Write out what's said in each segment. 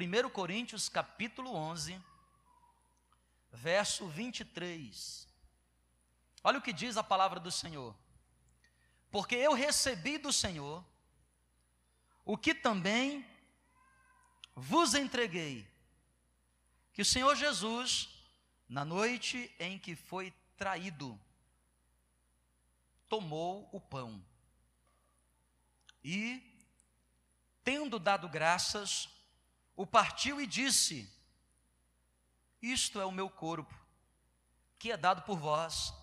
1 Coríntios capítulo 11, verso 23. Olha o que diz a palavra do Senhor. Porque eu recebi do Senhor o que também vos entreguei, que o Senhor Jesus, na noite em que foi traído, tomou o pão e, tendo dado graças, o partiu e disse: Isto é o meu corpo, que é dado por vós.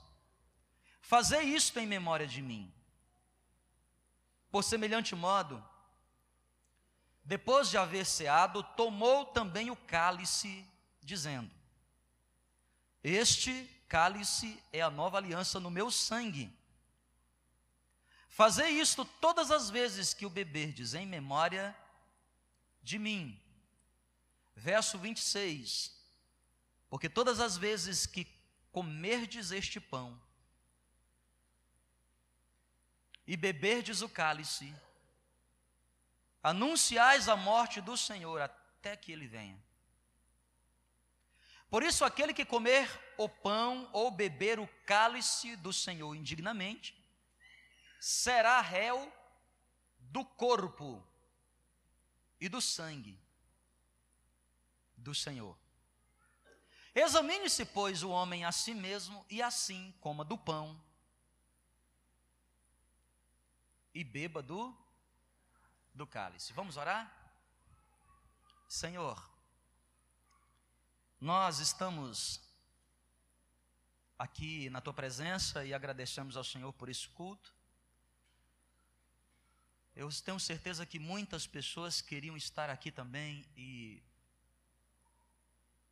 Fazei isto em memória de mim. Por semelhante modo, depois de haver ceado, tomou também o cálice, dizendo: Este cálice é a nova aliança no meu sangue. Fazei isto todas as vezes que o beberdes em memória de mim. Verso 26. Porque todas as vezes que comerdes este pão e beberdes o cálice, anunciais a morte do Senhor até que ele venha. Por isso, aquele que comer o pão ou beber o cálice do Senhor indignamente, será réu do corpo e do sangue do Senhor. Examine-se, pois, o homem a si mesmo, e assim coma do pão e beba do, do cálice. Vamos orar? Senhor, nós estamos aqui na tua presença e agradecemos ao Senhor por esse culto. Eu tenho certeza que muitas pessoas queriam estar aqui também e,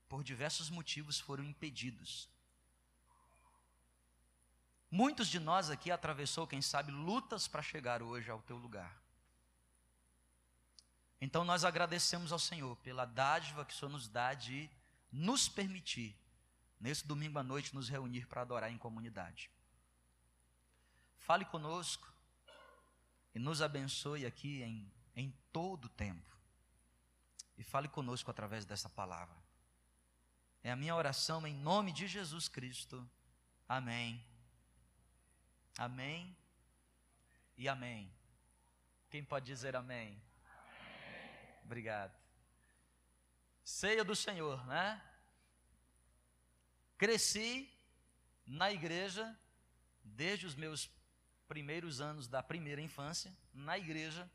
por diversos motivos, foram impedidos. Muitos de nós aqui atravessou, quem sabe, lutas para chegar hoje ao teu lugar. Então nós agradecemos ao Senhor pela dádiva que o Senhor nos dá de nos permitir, nesse domingo à noite, nos reunir para adorar em comunidade. Fale conosco, e nos abençoe aqui em, em todo o tempo. E fale conosco através dessa palavra. É a minha oração em nome de Jesus Cristo. Amém. Amém e amém. Quem pode dizer amém? amém? Obrigado. Ceia do Senhor, né? Cresci na igreja desde os meus primeiros anos da primeira infância, na igreja,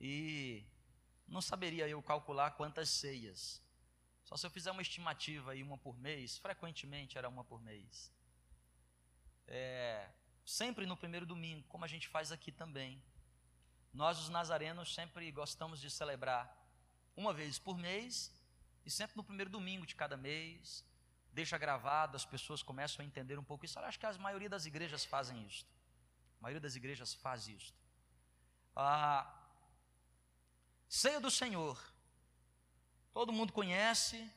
e não saberia eu calcular quantas ceias. Só se eu fizer uma estimativa aí, uma por mês, frequentemente era uma por mês. É, sempre no primeiro domingo, como a gente faz aqui também. Nós, os nazarenos, sempre gostamos de celebrar uma vez por mês e sempre no primeiro domingo de cada mês. Deixa gravado, as pessoas começam a entender um pouco isso. Eu acho que a maioria das igrejas fazem isso. A maioria das igrejas faz isso. A ceia do Senhor. Todo mundo conhece,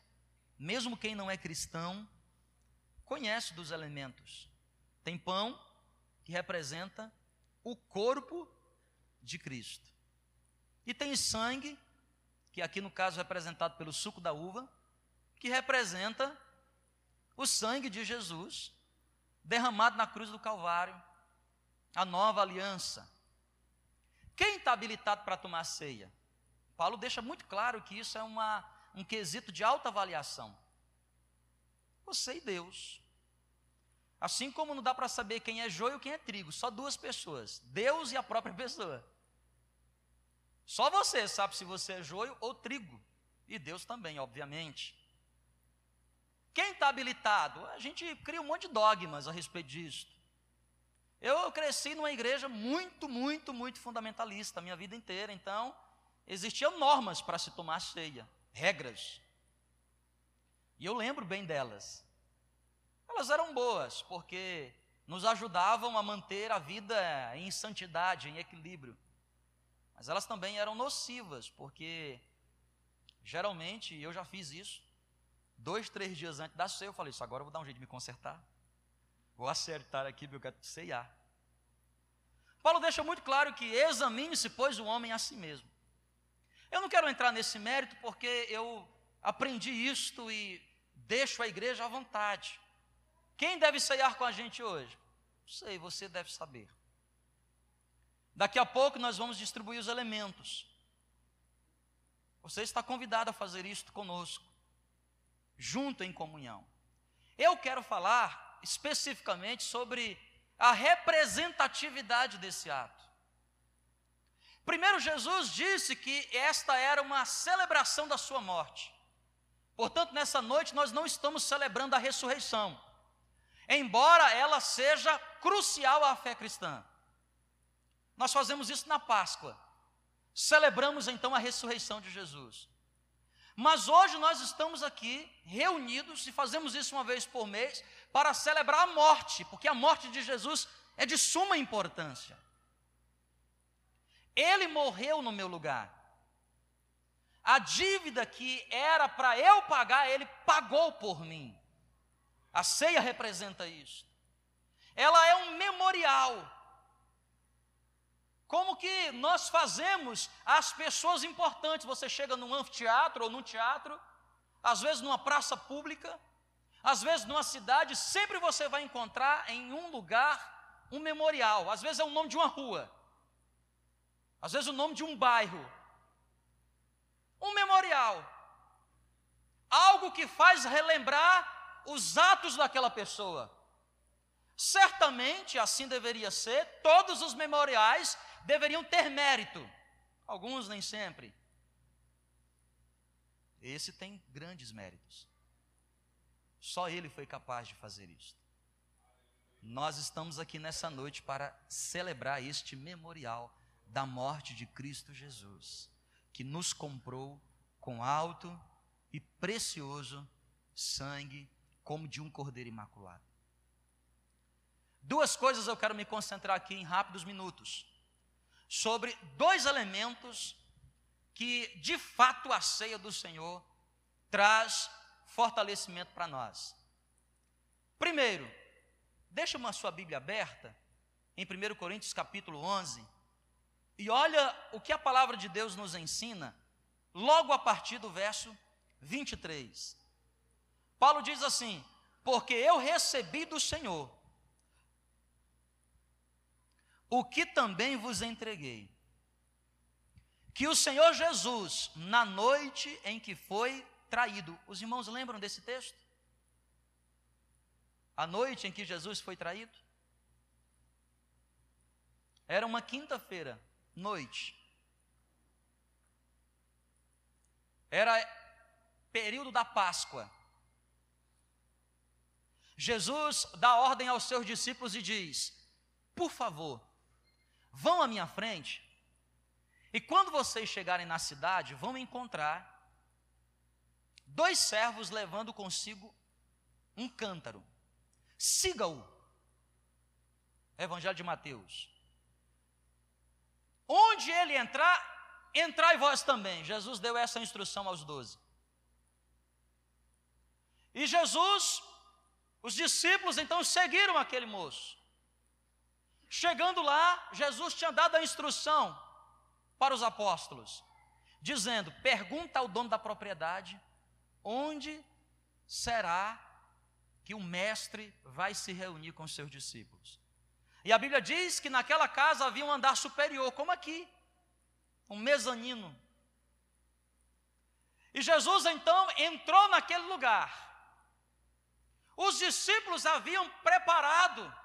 mesmo quem não é cristão, conhece dos elementos. Tem pão, que representa o corpo de Cristo. E tem sangue, que aqui no caso é representado pelo suco da uva, que representa o sangue de Jesus derramado na cruz do Calvário a nova aliança. Quem está habilitado para tomar ceia? Paulo deixa muito claro que isso é uma, um quesito de alta avaliação. Você e Deus. Assim como não dá para saber quem é joio e quem é trigo, só duas pessoas, Deus e a própria pessoa. Só você sabe se você é joio ou trigo, e Deus também, obviamente. Quem está habilitado? A gente cria um monte de dogmas a respeito disso. Eu cresci numa igreja muito, muito, muito fundamentalista a minha vida inteira, então existiam normas para se tomar ceia, regras. E eu lembro bem delas. Elas eram boas, porque nos ajudavam a manter a vida em santidade, em equilíbrio. Mas elas também eram nocivas, porque geralmente eu já fiz isso. Dois, três dias antes da ceia, eu falei: Isso agora eu vou dar um jeito de me consertar. Vou acertar aqui, porque eu quero ceiar. Paulo deixa muito claro que examine-se, pois, o homem a si mesmo. Eu não quero entrar nesse mérito porque eu aprendi isto e deixo a igreja à vontade. Quem deve ceiar com a gente hoje? Não sei, você deve saber. Daqui a pouco nós vamos distribuir os elementos. Você está convidado a fazer isto conosco, junto em comunhão. Eu quero falar especificamente sobre a representatividade desse ato. Primeiro, Jesus disse que esta era uma celebração da sua morte. Portanto, nessa noite nós não estamos celebrando a ressurreição, embora ela seja crucial à fé cristã. Nós fazemos isso na Páscoa. Celebramos então a ressurreição de Jesus. Mas hoje nós estamos aqui reunidos e fazemos isso uma vez por mês para celebrar a morte, porque a morte de Jesus é de suma importância. Ele morreu no meu lugar. A dívida que era para eu pagar, ele pagou por mim. A ceia representa isso. Ela é um memorial. Como que nós fazemos as pessoas importantes? Você chega num anfiteatro ou num teatro, às vezes numa praça pública, às vezes numa cidade, sempre você vai encontrar em um lugar um memorial. Às vezes é o nome de uma rua, às vezes o nome de um bairro. Um memorial. Algo que faz relembrar os atos daquela pessoa. Certamente assim deveria ser, todos os memoriais deveriam ter mérito, alguns nem sempre. Esse tem grandes méritos. Só ele foi capaz de fazer isso. Nós estamos aqui nessa noite para celebrar este memorial da morte de Cristo Jesus, que nos comprou com alto e precioso sangue, como de um cordeiro imaculado. Duas coisas eu quero me concentrar aqui em rápidos minutos sobre dois elementos que, de fato, a ceia do Senhor traz fortalecimento para nós. Primeiro, deixa uma sua Bíblia aberta em 1 Coríntios capítulo 11 e olha o que a palavra de Deus nos ensina logo a partir do verso 23. Paulo diz assim: Porque eu recebi do Senhor o que também vos entreguei. Que o Senhor Jesus, na noite em que foi traído, os irmãos lembram desse texto? A noite em que Jesus foi traído? Era uma quinta-feira, noite. Era período da Páscoa. Jesus dá ordem aos seus discípulos e diz: Por favor, vão à minha frente, e quando vocês chegarem na cidade, vão encontrar dois servos levando consigo um cântaro. Siga-o. Evangelho de Mateus. Onde ele entrar, entrai vós também. Jesus deu essa instrução aos doze. E Jesus, os discípulos então seguiram aquele moço. Chegando lá, Jesus tinha dado a instrução para os apóstolos, dizendo: pergunta ao dono da propriedade onde será que o mestre vai se reunir com seus discípulos. E a Bíblia diz que naquela casa havia um andar superior, como aqui, um mezanino. E Jesus então entrou naquele lugar. Os discípulos haviam preparado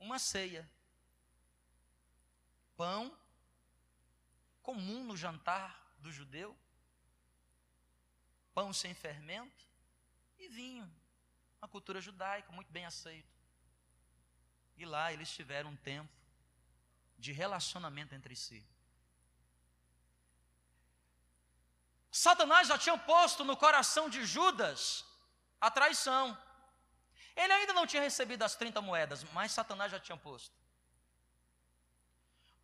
uma ceia. Pão, comum no jantar do judeu, pão sem fermento e vinho, uma cultura judaica muito bem aceito. E lá eles tiveram um tempo de relacionamento entre si. Satanás já tinha posto no coração de Judas a traição. Ele ainda não tinha recebido as 30 moedas, mas Satanás já tinha posto.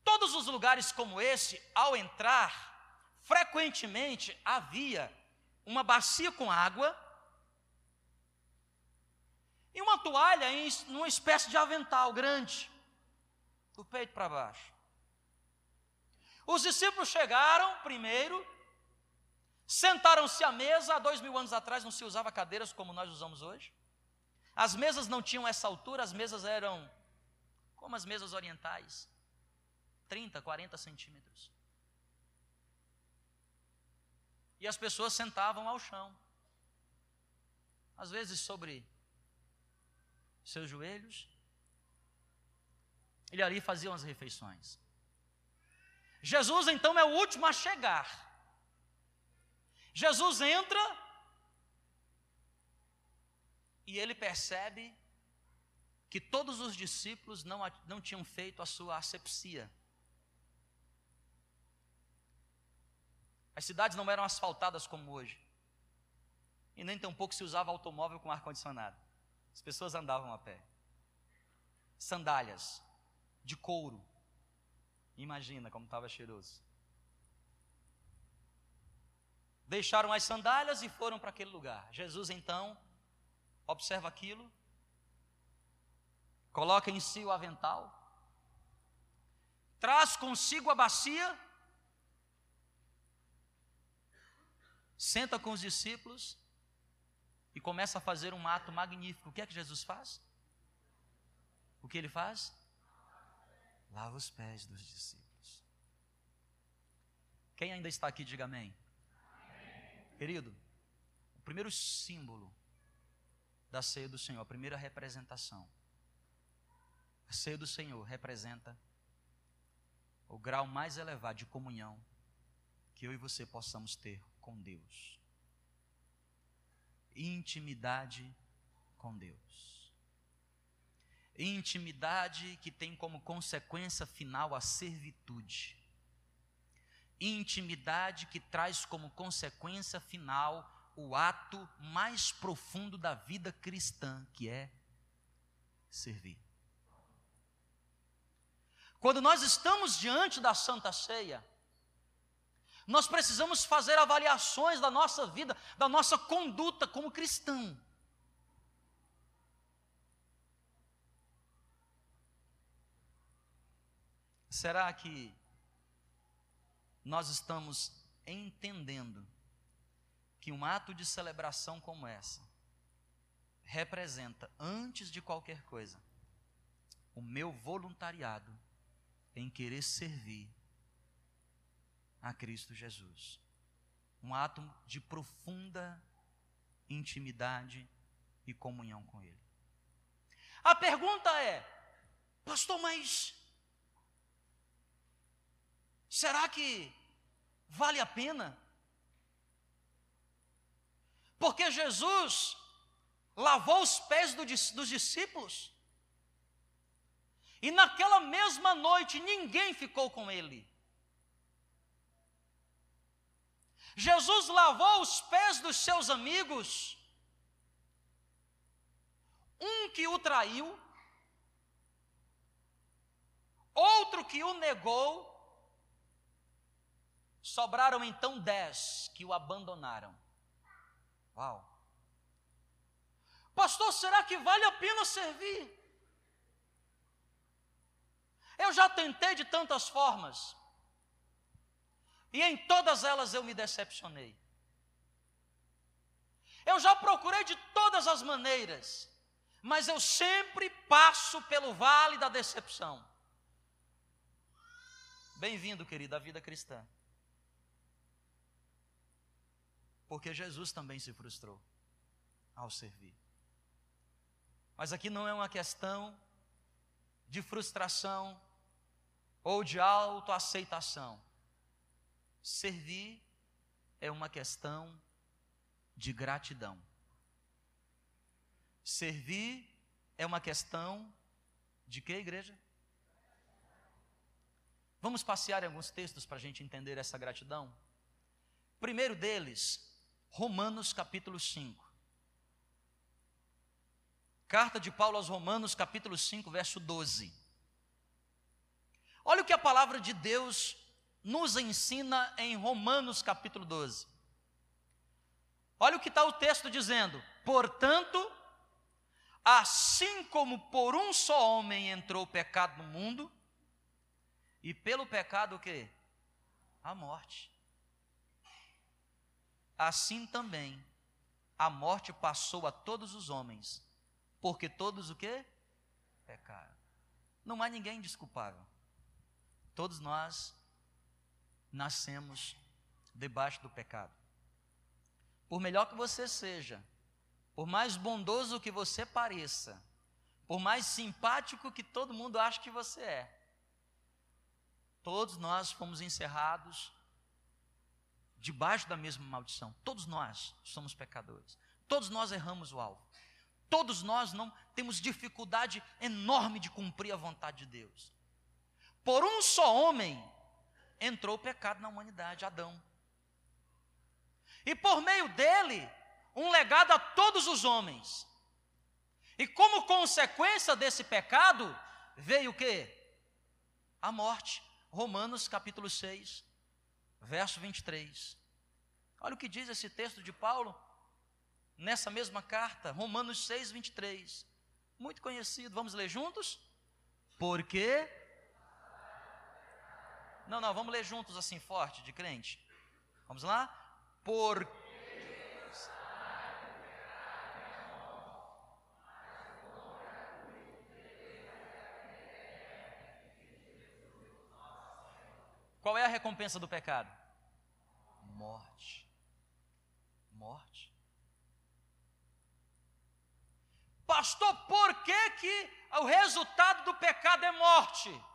Todos os lugares como esse, ao entrar, frequentemente havia uma bacia com água e uma toalha em uma espécie de avental grande, do peito para baixo. Os discípulos chegaram primeiro, sentaram-se à mesa. Há dois mil anos atrás não se usava cadeiras como nós usamos hoje. As mesas não tinham essa altura, as mesas eram como as mesas orientais 30, 40 centímetros. E as pessoas sentavam ao chão, às vezes sobre seus joelhos, e ali faziam as refeições. Jesus então é o último a chegar. Jesus entra e ele percebe que todos os discípulos não, não tinham feito a sua asepsia. As cidades não eram asfaltadas como hoje. E nem tampouco se usava automóvel com ar-condicionado. As pessoas andavam a pé. Sandálias de couro. Imagina como estava cheiroso. Deixaram as sandálias e foram para aquele lugar. Jesus então observa aquilo, coloca em si o avental, traz consigo a bacia senta com os discípulos e começa a fazer um ato magnífico. O que é que Jesus faz? O que ele faz? Lava os pés dos discípulos. Quem ainda está aqui, diga amém. Querido, o primeiro símbolo da ceia do Senhor, a primeira representação. A ceia do Senhor representa o grau mais elevado de comunhão que eu e você possamos ter com Deus. Intimidade com Deus. Intimidade que tem como consequência final a servitude. Intimidade que traz como consequência final o ato mais profundo da vida cristã, que é servir. Quando nós estamos diante da Santa Ceia, nós precisamos fazer avaliações da nossa vida, da nossa conduta como cristão. Será que nós estamos entendendo que um ato de celebração como essa representa, antes de qualquer coisa, o meu voluntariado em querer servir a Cristo Jesus. Um ato de profunda intimidade e comunhão com Ele. A pergunta é, pastor, mas será que vale a pena? Porque Jesus lavou os pés do, dos discípulos, e naquela mesma noite ninguém ficou com ele. Jesus lavou os pés dos seus amigos, um que o traiu, outro que o negou, sobraram então dez que o abandonaram. Uau! Pastor, será que vale a pena servir? Eu já tentei de tantas formas. E em todas elas eu me decepcionei. Eu já procurei de todas as maneiras, mas eu sempre passo pelo vale da decepção. Bem-vindo, querido, à vida cristã. Porque Jesus também se frustrou ao servir. Mas aqui não é uma questão de frustração ou de autoaceitação. Servir é uma questão de gratidão. Servir é uma questão de que, igreja? Vamos passear em alguns textos para a gente entender essa gratidão? Primeiro deles, Romanos capítulo 5. Carta de Paulo aos Romanos, capítulo 5, verso 12. Olha o que a palavra de Deus nos ensina em Romanos capítulo 12. Olha o que está o texto dizendo. Portanto, assim como por um só homem entrou o pecado no mundo, e pelo pecado o quê? A morte. Assim também a morte passou a todos os homens, porque todos o quê? Pecaram. Não há ninguém desculpável. Todos nós nascemos debaixo do pecado. Por melhor que você seja, por mais bondoso que você pareça, por mais simpático que todo mundo acha que você é, todos nós fomos encerrados debaixo da mesma maldição. Todos nós somos pecadores. Todos nós erramos o alvo. Todos nós não temos dificuldade enorme de cumprir a vontade de Deus. Por um só homem entrou o pecado na humanidade, Adão. E por meio dele, um legado a todos os homens. E como consequência desse pecado, veio o quê? A morte. Romanos capítulo 6, verso 23. Olha o que diz esse texto de Paulo nessa mesma carta, Romanos 6, 23. Muito conhecido, vamos ler juntos? Porque. Não, não, vamos ler juntos assim, forte, de crente. Vamos lá? Porque. Qual é a recompensa do pecado? Morte. Morte. Pastor, por que, que o resultado do pecado é morte?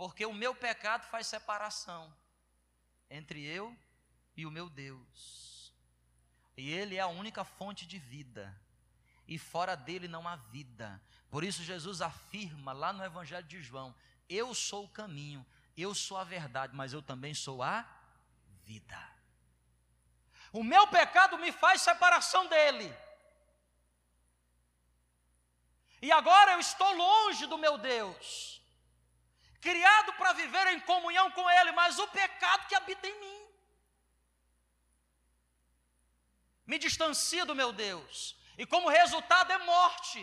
Porque o meu pecado faz separação entre eu e o meu Deus. E Ele é a única fonte de vida. E fora dele não há vida. Por isso Jesus afirma lá no Evangelho de João: Eu sou o caminho, eu sou a verdade, mas eu também sou a vida. O meu pecado me faz separação dele. E agora eu estou longe do meu Deus, criado para viver em comunhão com Ele, mas o pecado que habita em mim me distancia do meu Deus, e como resultado é morte.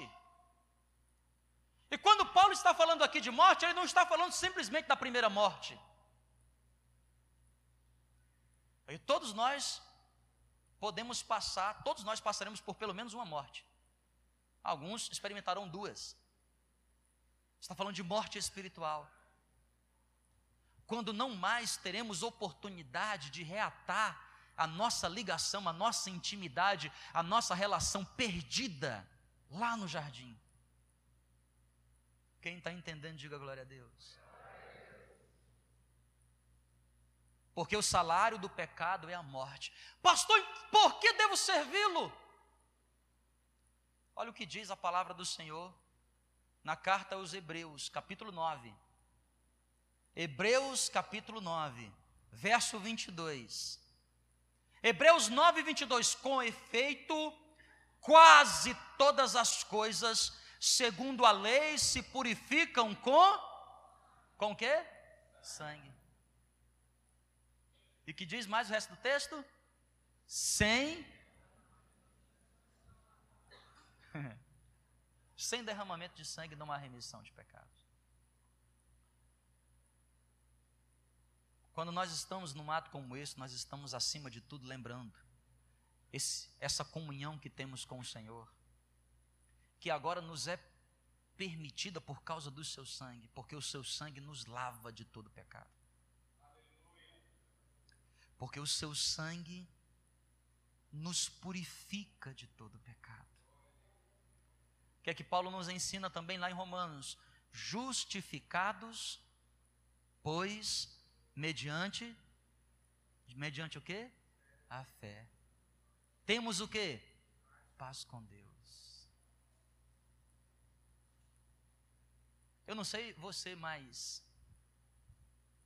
E quando Paulo está falando aqui de morte, ele não está falando simplesmente da primeira morte. E todos nós podemos passar, todos nós passaremos por pelo menos uma morte. Alguns experimentarão duas. Está falando de morte espiritual. Quando não mais teremos oportunidade de reatar a nossa ligação, a nossa intimidade, a nossa relação perdida lá no jardim. Quem está entendendo, diga glória a Deus. Porque o salário do pecado é a morte. Pastor, por que devo servi-lo? Olha o que diz a palavra do Senhor na carta aos Hebreus, capítulo 9. Hebreus, capítulo 9, verso 22. Hebreus 9, 22. Com efeito, quase todas as coisas segundo a lei, se purificam com com quê? Sangue. E que diz mais o resto do texto? Sem sem derramamento de sangue não há remissão de pecados. Quando nós estamos num ato como esse, nós estamos acima de tudo lembrando esse, essa comunhão que temos com o Senhor que agora nos é permitida por causa do seu sangue, porque o seu sangue nos lava de todo pecado. Porque o seu sangue nos purifica de todo pecado. O que é que Paulo nos ensina também lá em Romanos? Justificados, pois, mediante, mediante o que? A fé. Temos o que? Paz com Deus. Eu não sei você, mas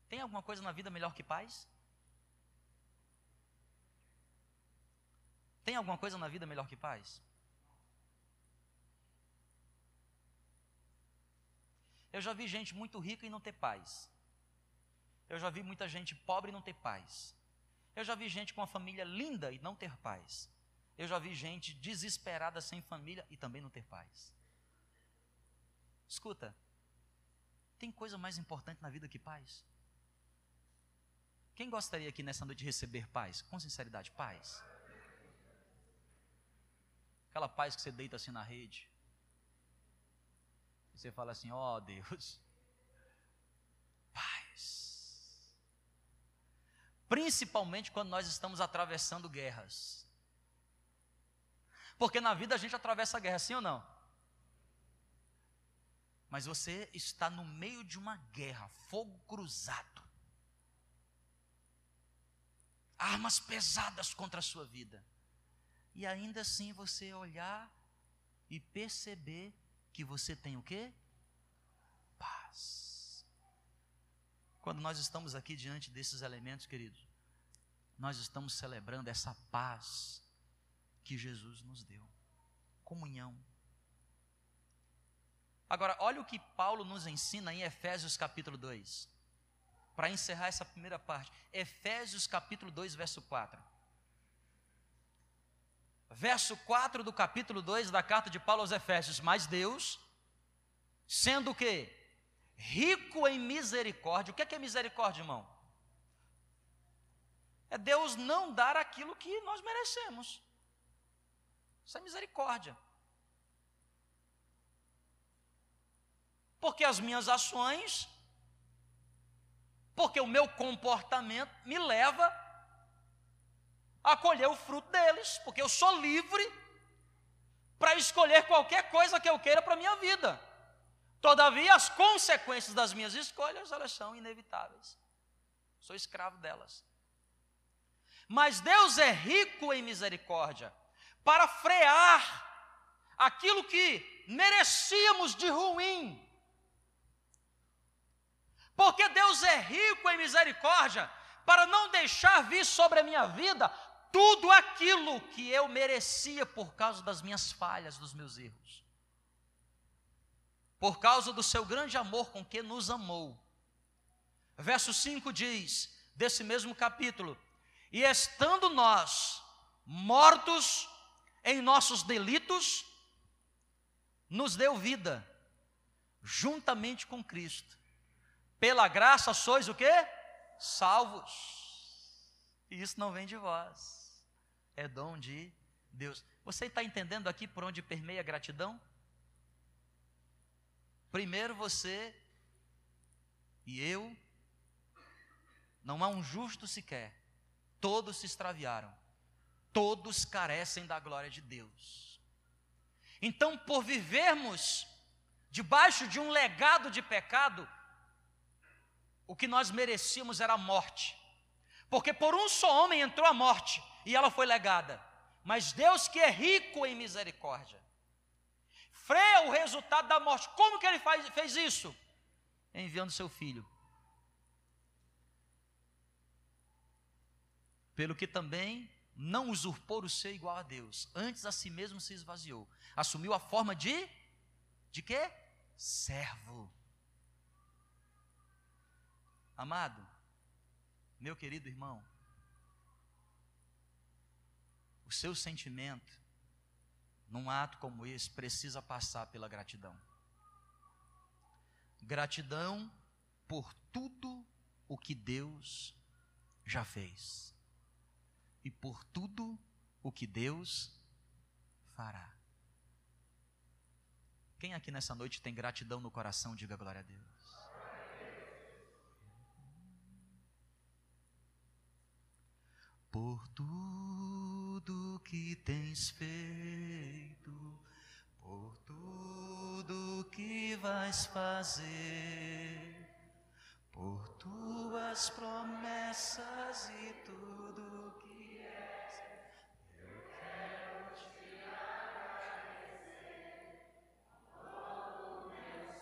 tem alguma coisa na vida melhor que paz? Tem alguma coisa na vida melhor que paz? Eu já vi gente muito rica e não ter paz. Eu já vi muita gente pobre não ter paz. Eu já vi gente com uma família linda e não ter paz. Eu já vi gente desesperada sem família e também não ter paz. Escuta, tem coisa mais importante na vida que paz? Quem gostaria aqui nessa noite de receber paz? Com sinceridade, paz. Aquela paz que você deita assim na rede. E você fala assim: ó oh, Deus, paz. Principalmente quando nós estamos atravessando guerras. Porque na vida a gente atravessa guerra, sim ou não? Mas você está no meio de uma guerra, fogo cruzado. Armas pesadas contra a sua vida. E ainda assim você olhar e perceber que você tem o quê? Paz. Quando nós estamos aqui diante desses elementos, queridos, nós estamos celebrando essa paz que Jesus nos deu. Comunhão Agora, olha o que Paulo nos ensina em Efésios capítulo 2. Para encerrar essa primeira parte. Efésios capítulo 2, verso 4. Verso 4 do capítulo 2 da carta de Paulo aos Efésios. Mas Deus, sendo o quê? Rico em misericórdia. O que é, que é misericórdia, irmão? É Deus não dar aquilo que nós merecemos. Isso é misericórdia. Porque as minhas ações, porque o meu comportamento me leva a colher o fruto deles, porque eu sou livre para escolher qualquer coisa que eu queira para a minha vida. Todavia, as consequências das minhas escolhas, elas são inevitáveis. Sou escravo delas. Mas Deus é rico em misericórdia para frear aquilo que merecíamos de ruim porque Deus é rico em misericórdia, para não deixar vir sobre a minha vida tudo aquilo que eu merecia por causa das minhas falhas, dos meus erros. Por causa do seu grande amor com que nos amou. Verso 5 diz, desse mesmo capítulo: E estando nós mortos em nossos delitos, nos deu vida, juntamente com Cristo pela graça sois o quê? Salvos. E isso não vem de vós. É dom de Deus. Você está entendendo aqui por onde permeia a gratidão? Primeiro você e eu, não há um justo sequer, todos se extraviaram, todos carecem da glória de Deus. Então, por vivermos debaixo de um legado de pecado, o que nós merecíamos era a morte. Porque por um só homem entrou a morte e ela foi legada. Mas Deus, que é rico em misericórdia, freia o resultado da morte. Como que ele faz, fez isso? Enviando seu filho. Pelo que também não usurpou o ser igual a Deus, antes a si mesmo se esvaziou, assumiu a forma de de quê? Servo Amado, meu querido irmão, o seu sentimento, num ato como esse, precisa passar pela gratidão. Gratidão por tudo o que Deus já fez e por tudo o que Deus fará. Quem aqui nessa noite tem gratidão no coração, diga glória a Deus. por tudo que tens feito, por tudo que vais fazer, por tuas promessas e tudo que és, eu quero te agradecer todo meu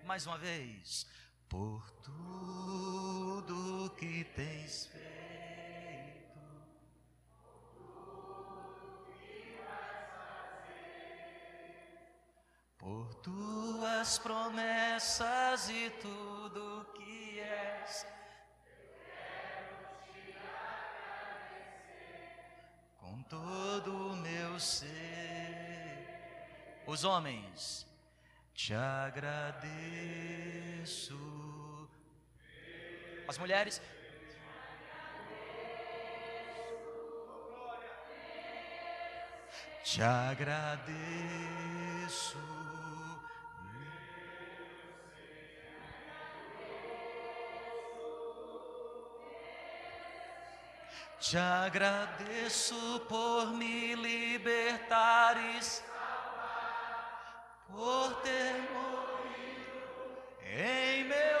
ser. Mais uma vez, por tudo que tens feito, por tuas promessas e tudo que és. Com todo o meu ser, os homens te agradeço As mulheres. Te agradeço. Te agradeço por me libertares, por ter morrido em meu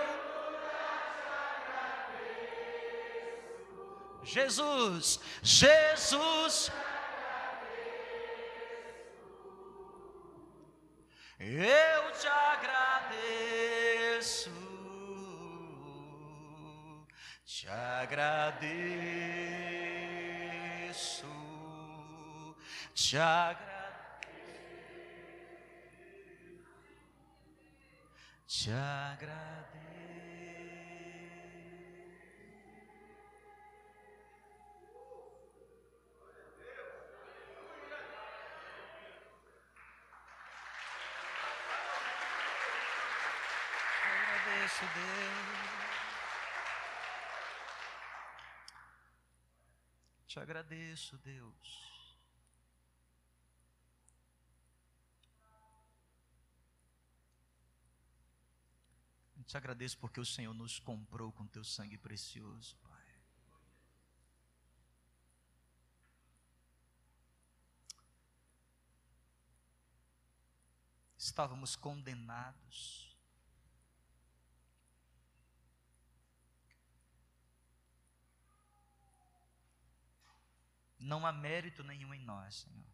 Jesus, Jesus. Eu te agradeço, te agradeço, te agradeço, te agradeço. Agradeço, Deus. Te agradeço, Deus. Te agradeço porque o Senhor nos comprou com teu sangue precioso, Pai. Estávamos condenados Não há mérito nenhum em nós, Senhor.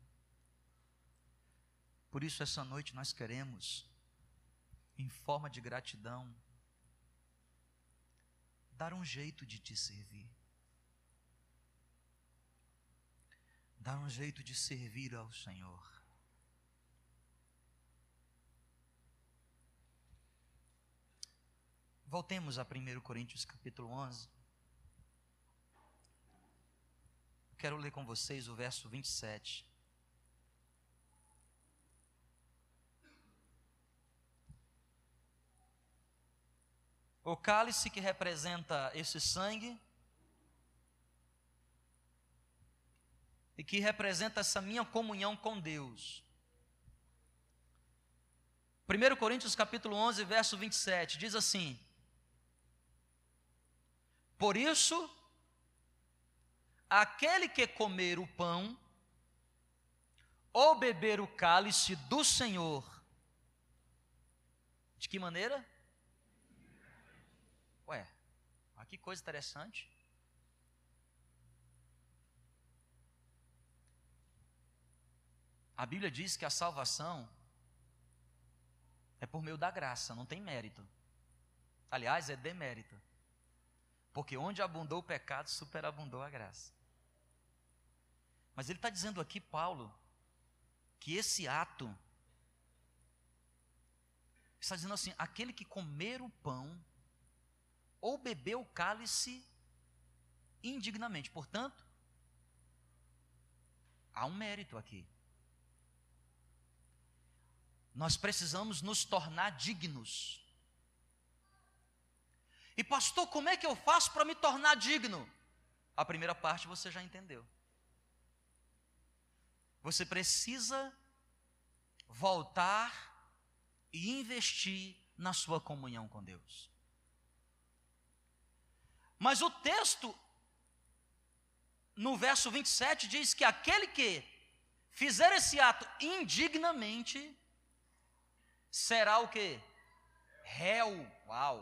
Por isso, essa noite nós queremos, em forma de gratidão, dar um jeito de te servir. Dar um jeito de servir ao Senhor. Voltemos a 1 Coríntios capítulo 11. Quero ler com vocês o verso 27. O cálice que representa esse sangue e que representa essa minha comunhão com Deus. 1 Coríntios capítulo 11, verso 27, diz assim: Por isso aquele que comer o pão ou beber o cálice do Senhor, de que maneira? Ué, que coisa interessante. A Bíblia diz que a salvação é por meio da graça, não tem mérito. Aliás, é demérito. Porque onde abundou o pecado, superabundou a graça. Mas ele está dizendo aqui, Paulo, que esse ato está dizendo assim: aquele que comer o pão ou beber o cálice indignamente. Portanto, há um mérito aqui. Nós precisamos nos tornar dignos. E pastor, como é que eu faço para me tornar digno? A primeira parte você já entendeu. Você precisa voltar e investir na sua comunhão com Deus. Mas o texto, no verso 27, diz que aquele que fizer esse ato indignamente, será o que? Réu. Uau!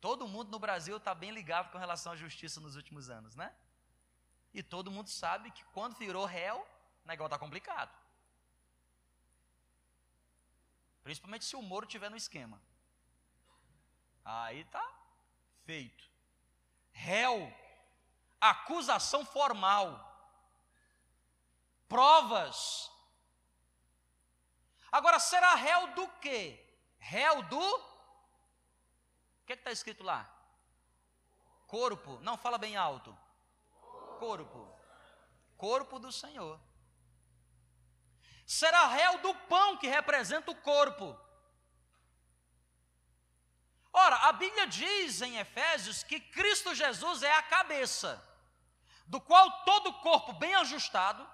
Todo mundo no Brasil está bem ligado com relação à justiça nos últimos anos, né? E todo mundo sabe que quando virou réu, o negócio está complicado. Principalmente se o Moro estiver no esquema. Aí tá feito. Réu, acusação formal, provas. Agora, será réu do quê? Réu do. O que está escrito lá? Corpo. Não, fala bem alto corpo? Corpo do Senhor. Será réu do pão que representa o corpo. Ora, a Bíblia diz em Efésios que Cristo Jesus é a cabeça, do qual todo o corpo bem ajustado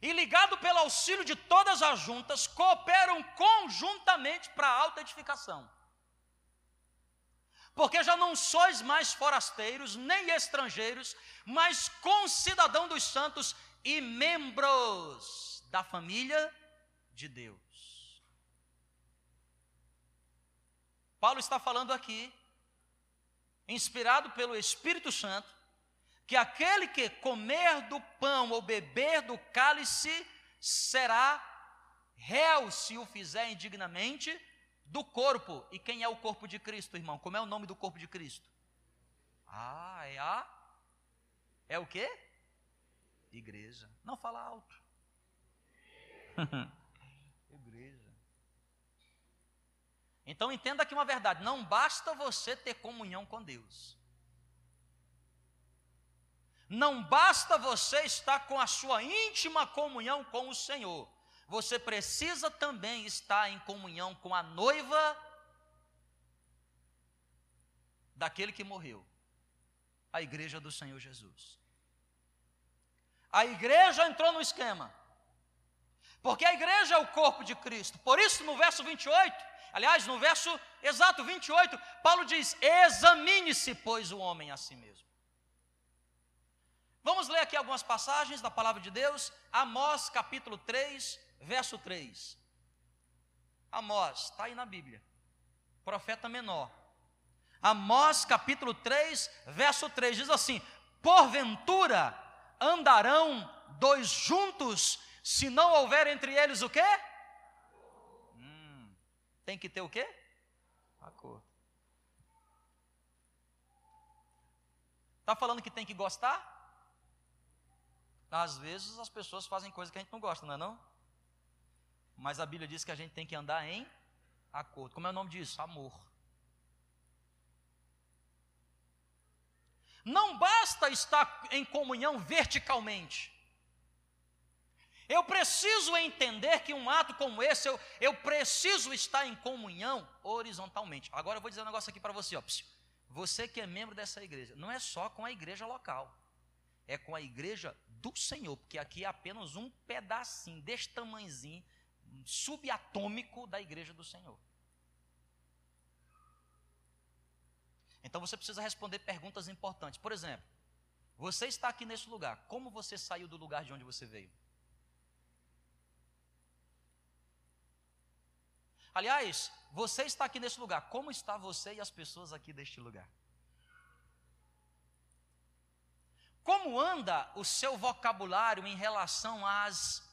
e ligado pelo auxílio de todas as juntas, cooperam conjuntamente para a alta edificação. Porque já não sois mais forasteiros, nem estrangeiros, mas concidadão dos santos e membros da família de Deus. Paulo está falando aqui, inspirado pelo Espírito Santo, que aquele que comer do pão ou beber do cálice será réu se o fizer indignamente do corpo. E quem é o corpo de Cristo, irmão? Como é o nome do corpo de Cristo? Ah, é a É o quê? Igreja. Não fala alto. Igreja. Então entenda aqui uma verdade, não basta você ter comunhão com Deus. Não basta você estar com a sua íntima comunhão com o Senhor, você precisa também estar em comunhão com a noiva daquele que morreu, a igreja do Senhor Jesus. A igreja entrou no esquema, porque a igreja é o corpo de Cristo, por isso no verso 28, aliás, no verso exato 28, Paulo diz: Examine-se, pois, o homem a si mesmo. Vamos ler aqui algumas passagens da palavra de Deus. Amós capítulo 3, verso 3. Amós, está aí na Bíblia. Profeta menor. Amós capítulo 3, verso 3 diz assim: Porventura andarão dois juntos, se não houver entre eles o quê? Hum, tem que ter o quê? Acordo. Está falando que tem que gostar? Às vezes as pessoas fazem coisas que a gente não gosta, não é não? Mas a Bíblia diz que a gente tem que andar em acordo. Como é o nome disso? Amor. Não basta estar em comunhão verticalmente. Eu preciso entender que um ato como esse, eu, eu preciso estar em comunhão horizontalmente. Agora eu vou dizer um negócio aqui para você, ó. Você que é membro dessa igreja, não é só com a igreja local é com a igreja do Senhor, porque aqui é apenas um pedacinho deste tamanhozinho, subatômico da igreja do Senhor. Então você precisa responder perguntas importantes. Por exemplo, você está aqui nesse lugar, como você saiu do lugar de onde você veio? Aliás, você está aqui nesse lugar, como está você e as pessoas aqui deste lugar? Como anda o seu vocabulário em relação às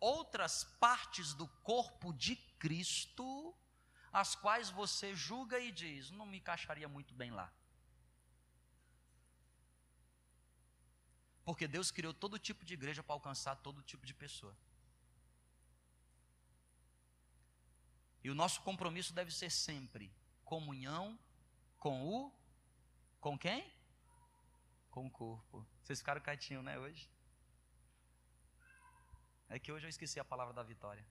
outras partes do corpo de Cristo, as quais você julga e diz: não me encaixaria muito bem lá? Porque Deus criou todo tipo de igreja para alcançar todo tipo de pessoa. E o nosso compromisso deve ser sempre comunhão com o com quem? com o corpo. Vocês ficaram quietinhos, né, hoje? É que hoje eu esqueci a palavra da vitória.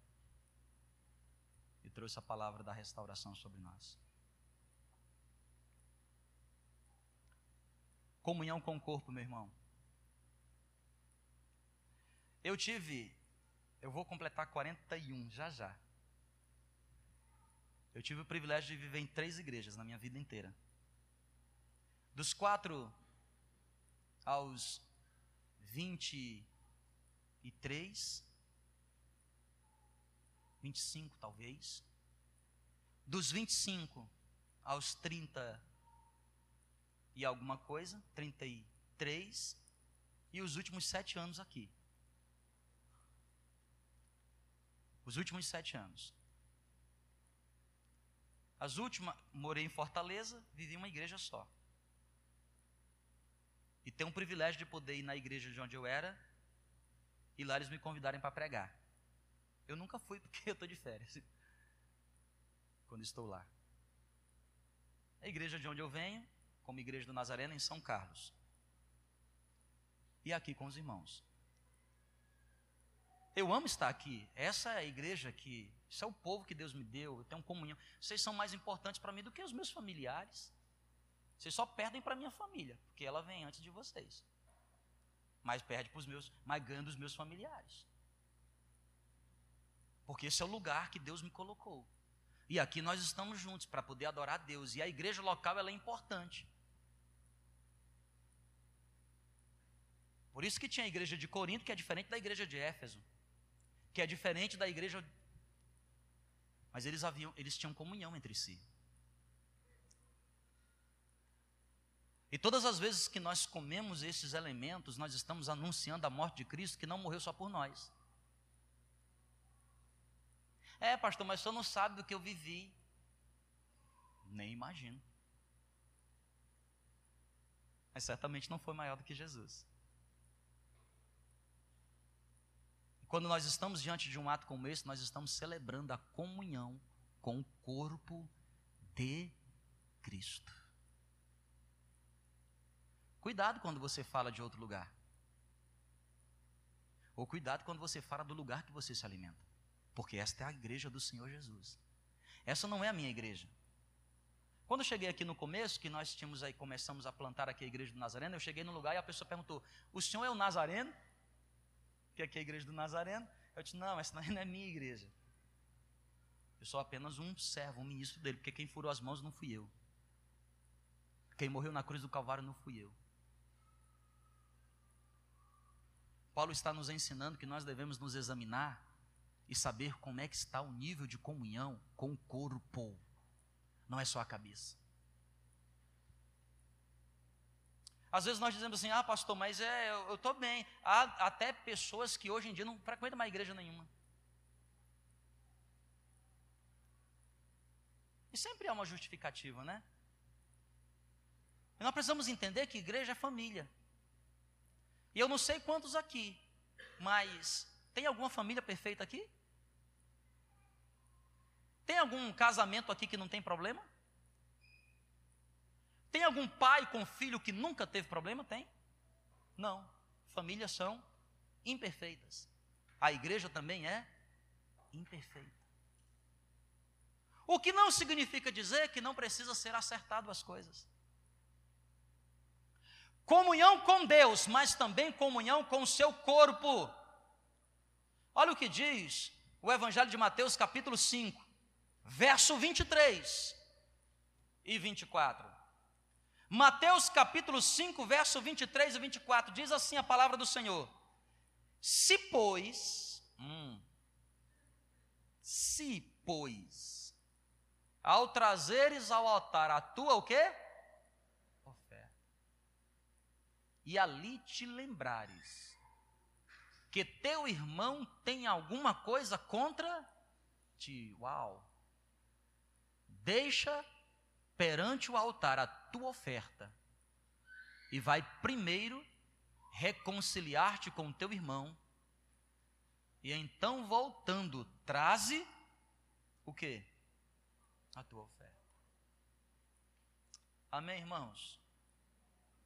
E trouxe a palavra da restauração sobre nós. Comunhão com o corpo, meu irmão. Eu tive, eu vou completar 41 já já. Eu tive o privilégio de viver em três igrejas na minha vida inteira. Dos quatro aos 23, 25 talvez. Dos 25 aos 30 e alguma coisa, 33, e os últimos sete anos aqui. Os últimos sete anos. As últimas, morei em Fortaleza, vivi uma igreja só e ter um privilégio de poder ir na igreja de onde eu era e lá eles me convidarem para pregar. Eu nunca fui porque eu estou de férias. Quando estou lá. A igreja de onde eu venho, como igreja do Nazareno, em São Carlos. E aqui com os irmãos. Eu amo estar aqui. Essa é a igreja que Isso é o povo que Deus me deu, eu tenho comunhão. Vocês são mais importantes para mim do que os meus familiares. Vocês só perdem para minha família, porque ela vem antes de vocês. Mas perde para os meus, mas ganha dos meus familiares. Porque esse é o lugar que Deus me colocou. E aqui nós estamos juntos para poder adorar a Deus. E a igreja local ela é importante. Por isso que tinha a igreja de Corinto, que é diferente da igreja de Éfeso, que é diferente da igreja. Mas eles haviam, eles tinham comunhão entre si. E todas as vezes que nós comemos esses elementos, nós estamos anunciando a morte de Cristo, que não morreu só por nós. É, pastor, mas o senhor não sabe do que eu vivi. Nem imagino. Mas certamente não foi maior do que Jesus. Quando nós estamos diante de um ato como esse, nós estamos celebrando a comunhão com o corpo de Cristo. Cuidado quando você fala de outro lugar. Ou cuidado quando você fala do lugar que você se alimenta. Porque esta é a igreja do Senhor Jesus. Essa não é a minha igreja. Quando eu cheguei aqui no começo, que nós tínhamos aí, começamos a plantar aqui a igreja do Nazareno, eu cheguei no lugar e a pessoa perguntou: O senhor é o Nazareno? Que aqui é a igreja do Nazareno? Eu disse: Não, essa não é minha igreja. Eu sou apenas um servo, um ministro dele, porque quem furou as mãos não fui eu. Quem morreu na cruz do Calvário não fui eu. Paulo está nos ensinando que nós devemos nos examinar e saber como é que está o nível de comunhão com o corpo. Não é só a cabeça. Às vezes nós dizemos assim, ah, pastor, mas é, eu estou bem. Há até pessoas que hoje em dia não frequentam mais igreja nenhuma. E sempre há uma justificativa, né? E nós precisamos entender que igreja é família. E eu não sei quantos aqui, mas tem alguma família perfeita aqui? Tem algum casamento aqui que não tem problema? Tem algum pai com filho que nunca teve problema? Tem? Não. Famílias são imperfeitas. A igreja também é imperfeita. O que não significa dizer que não precisa ser acertado as coisas. Comunhão com Deus, mas também comunhão com o seu corpo. Olha o que diz o Evangelho de Mateus, capítulo 5, verso 23 e 24. Mateus capítulo 5, verso 23 e 24, diz assim a palavra do Senhor: Se pois, hum, se pois, ao trazeres ao altar a tua o quê? e ali te lembrares que teu irmão tem alguma coisa contra ti. Uau! Deixa perante o altar a tua oferta e vai primeiro reconciliar-te com teu irmão. E então voltando, traze o que? A tua oferta. Amém, irmãos?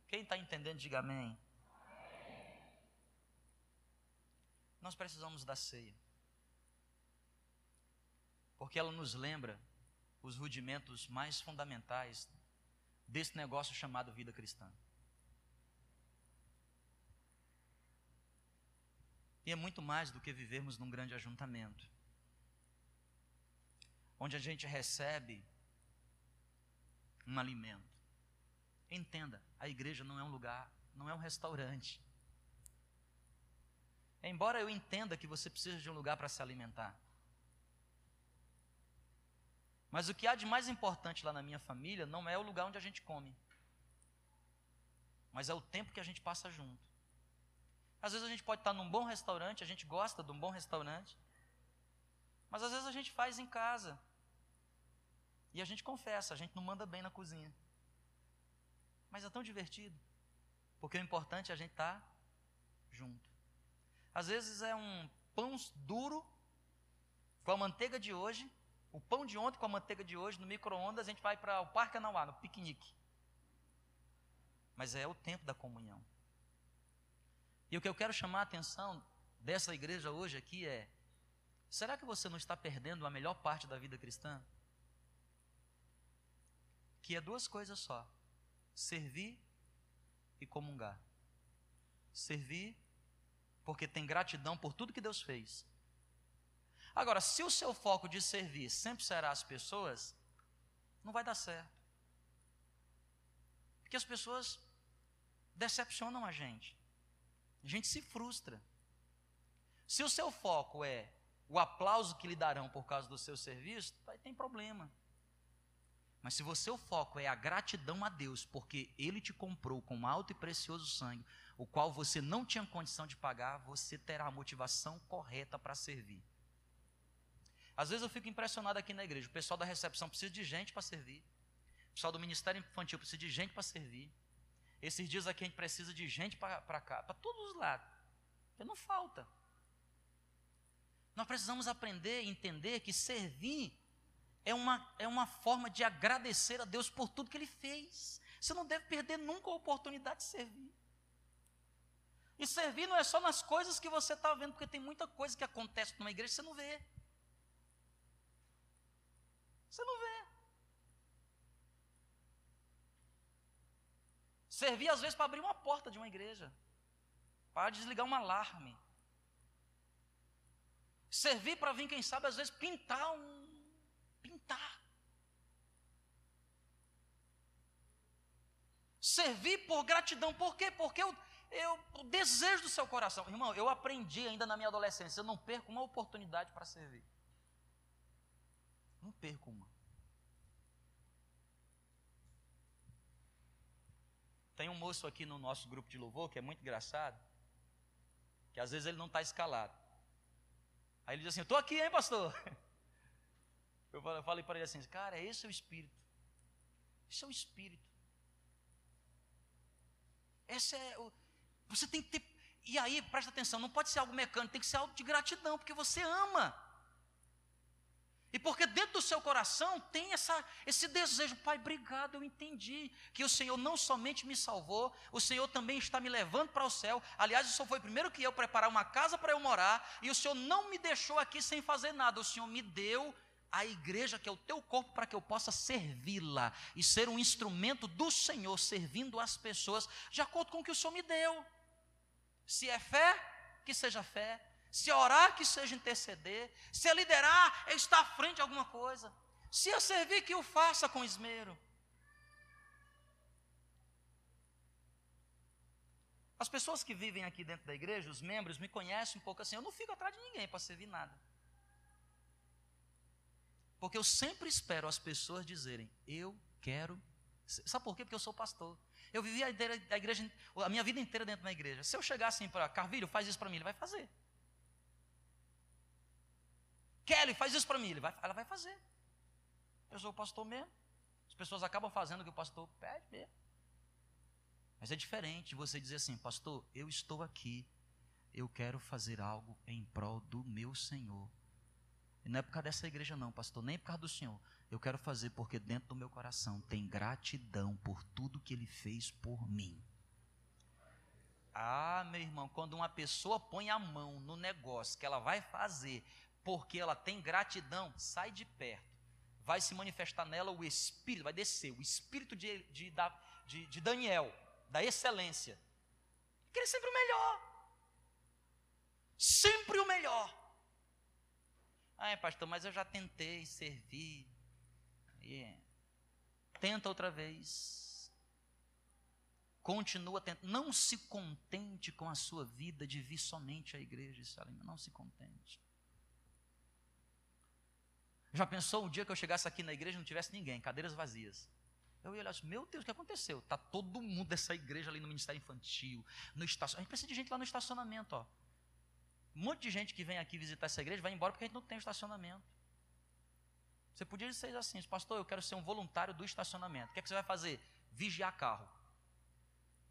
Quem está entendendo, diga amém. Nós precisamos da ceia. Porque ela nos lembra os rudimentos mais fundamentais desse negócio chamado vida cristã. E é muito mais do que vivermos num grande ajuntamento, onde a gente recebe um alimento. Entenda, a igreja não é um lugar, não é um restaurante. Embora eu entenda que você precisa de um lugar para se alimentar. Mas o que há de mais importante lá na minha família não é o lugar onde a gente come, mas é o tempo que a gente passa junto. Às vezes a gente pode estar num bom restaurante, a gente gosta de um bom restaurante, mas às vezes a gente faz em casa. E a gente confessa, a gente não manda bem na cozinha. Mas é tão divertido. Porque o importante é a gente estar junto. Às vezes é um pão duro com a manteiga de hoje, o pão de ontem com a manteiga de hoje, no micro-ondas, a gente vai para o Parque Anauá, no piquenique. Mas é o tempo da comunhão. E o que eu quero chamar a atenção dessa igreja hoje aqui é: será que você não está perdendo a melhor parte da vida cristã? Que é duas coisas só: servir e comungar. Servir porque tem gratidão por tudo que Deus fez. Agora, se o seu foco de servir sempre será as pessoas, não vai dar certo. Porque as pessoas decepcionam a gente. A gente se frustra. Se o seu foco é o aplauso que lhe darão por causa do seu serviço, aí tem problema. Mas se o seu foco é a gratidão a Deus, porque Ele te comprou com alto e precioso sangue, o qual você não tinha condição de pagar, você terá a motivação correta para servir. Às vezes eu fico impressionado aqui na igreja, o pessoal da recepção precisa de gente para servir. O pessoal do Ministério Infantil precisa de gente para servir. Esses dias aqui a gente precisa de gente para cá, para todos os lados. Porque não falta. Nós precisamos aprender e entender que servir é uma, é uma forma de agradecer a Deus por tudo que Ele fez. Você não deve perder nunca a oportunidade de servir. E servir não é só nas coisas que você está vendo, porque tem muita coisa que acontece numa igreja que você não vê. Você não vê. Servir às vezes para abrir uma porta de uma igreja, para desligar um alarme. Servir para vir, quem sabe, às vezes pintar um. Pintar. Servir por gratidão, por quê? Porque eu, eu, o desejo do seu coração. Irmão, eu aprendi ainda na minha adolescência, eu não perco uma oportunidade para servir. Não perco uma. Tem um moço aqui no nosso grupo de louvor que é muito engraçado, que às vezes ele não está escalado. Aí ele diz assim: Eu estou aqui, hein, pastor? Eu falei para ele assim: Cara, esse é o Espírito. Esse é o Espírito. Esse é o. Você tem que ter. E aí, presta atenção: não pode ser algo mecânico, tem que ser algo de gratidão, porque você ama. E porque dentro do seu coração tem essa, esse desejo, Pai, obrigado, eu entendi que o Senhor não somente me salvou, o Senhor também está me levando para o céu. Aliás, o Senhor foi primeiro que eu preparar uma casa para eu morar, e o Senhor não me deixou aqui sem fazer nada, o Senhor me deu a igreja, que é o teu corpo, para que eu possa servi-la e ser um instrumento do Senhor, servindo as pessoas, de acordo com o que o Senhor me deu. Se é fé, que seja fé. Se orar, que seja interceder. Se liderar, é estar à frente de alguma coisa. Se é servir, que o faça com esmero. As pessoas que vivem aqui dentro da igreja, os membros, me conhecem um pouco assim. Eu não fico atrás de ninguém para servir nada. Porque eu sempre espero as pessoas dizerem: Eu quero. Sabe por quê? Porque eu sou pastor. Eu vivi a, igreja, a minha vida inteira dentro da igreja. Se eu chegar assim para Carvilho, faz isso para mim, ele vai fazer. Kelly, faz isso para mim. Ele vai, ela vai fazer. Eu sou o pastor mesmo. As pessoas acabam fazendo o que o pastor pede mesmo. Mas é diferente você dizer assim, pastor, eu estou aqui, eu quero fazer algo em prol do meu Senhor. E não é por causa dessa igreja, não, pastor, nem por causa do Senhor. Eu quero fazer porque dentro do meu coração tem gratidão por tudo que Ele fez por mim. Ah, meu irmão, quando uma pessoa põe a mão no negócio que ela vai fazer porque ela tem gratidão, sai de perto. Vai se manifestar nela o Espírito, vai descer, o Espírito de, de, de, de Daniel, da excelência. Querer sempre o melhor. Sempre o melhor. Ah, pastor, mas eu já tentei servir. Yeah. Tenta outra vez. Continua tentando. Não se contente com a sua vida de vir somente à igreja, Não se contente. Já pensou o dia que eu chegasse aqui na igreja e não tivesse ninguém, cadeiras vazias? Eu ia olhar assim, meu Deus, o que aconteceu? Está todo mundo dessa igreja ali no Ministério Infantil, no estacionamento. A gente precisa de gente lá no estacionamento, ó. Um monte de gente que vem aqui visitar essa igreja vai embora porque a gente não tem estacionamento. Você podia dizer assim, pastor, eu quero ser um voluntário do estacionamento. O que, é que você vai fazer? Vigiar carro.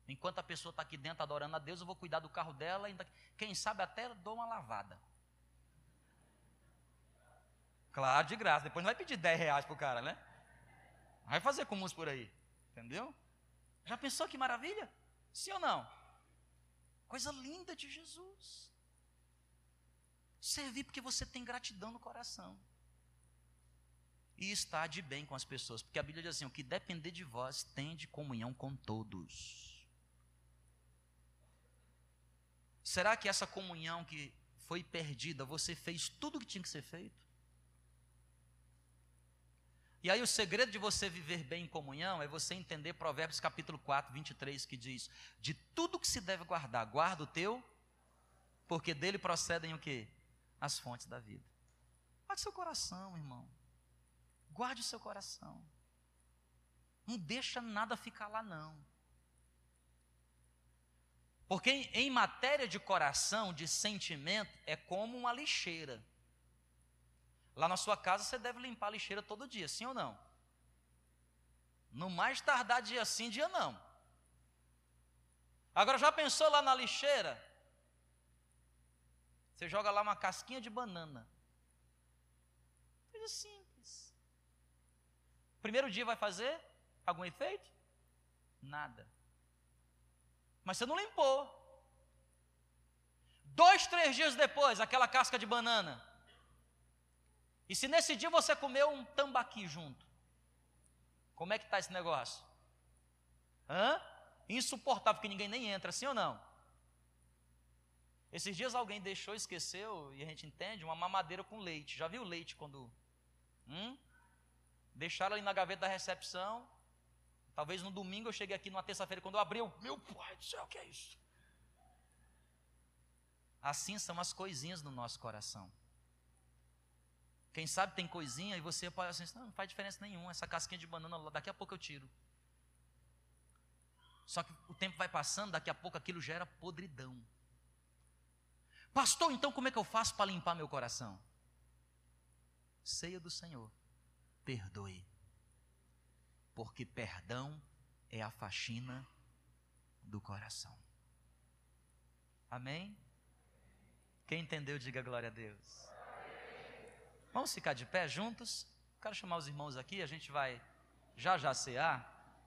Enquanto a pessoa está aqui dentro adorando a Deus, eu vou cuidar do carro dela, quem sabe até dou uma lavada. Claro, de graça. Depois não vai pedir 10 reais para o cara, né? Vai fazer comuns por aí. Entendeu? Já pensou que maravilha? Sim ou não? Coisa linda de Jesus. Servir porque você tem gratidão no coração. E estar de bem com as pessoas. Porque a Bíblia diz assim: o que depender de vós, tem de comunhão com todos. Será que essa comunhão que foi perdida, você fez tudo o que tinha que ser feito? E aí o segredo de você viver bem em comunhão é você entender Provérbios capítulo 4, 23, que diz: De tudo que se deve guardar, guarda o teu, porque dele procedem o quê? As fontes da vida. Guarde seu coração, irmão. Guarde o seu coração. Não deixa nada ficar lá, não. Porque em matéria de coração, de sentimento, é como uma lixeira. Lá na sua casa você deve limpar a lixeira todo dia, sim ou não? No mais tardar dia sim, dia não. Agora já pensou lá na lixeira? Você joga lá uma casquinha de banana. Coisa simples. Primeiro dia vai fazer algum efeito? Nada. Mas você não limpou. Dois, três dias depois, aquela casca de banana e se nesse dia você comeu um tambaqui junto, como é que está esse negócio? Hã? Insuportável, porque ninguém nem entra, sim ou não? Esses dias alguém deixou, esqueceu, e a gente entende, uma mamadeira com leite. Já viu leite quando. Hum? Deixaram ali na gaveta da recepção. Talvez no domingo eu cheguei aqui numa terça-feira, quando eu abri, eu, meu pai do céu, o que é isso? Assim são as coisinhas no nosso coração. Quem sabe tem coisinha e você pode assim, não, não faz diferença nenhuma, essa casquinha de banana, daqui a pouco eu tiro. Só que o tempo vai passando, daqui a pouco aquilo gera podridão. Pastor, então como é que eu faço para limpar meu coração? Ceia do Senhor, perdoe. Porque perdão é a faxina do coração. Amém? Quem entendeu, diga glória a Deus. Vamos ficar de pé juntos? Quero chamar os irmãos aqui, a gente vai já já cear.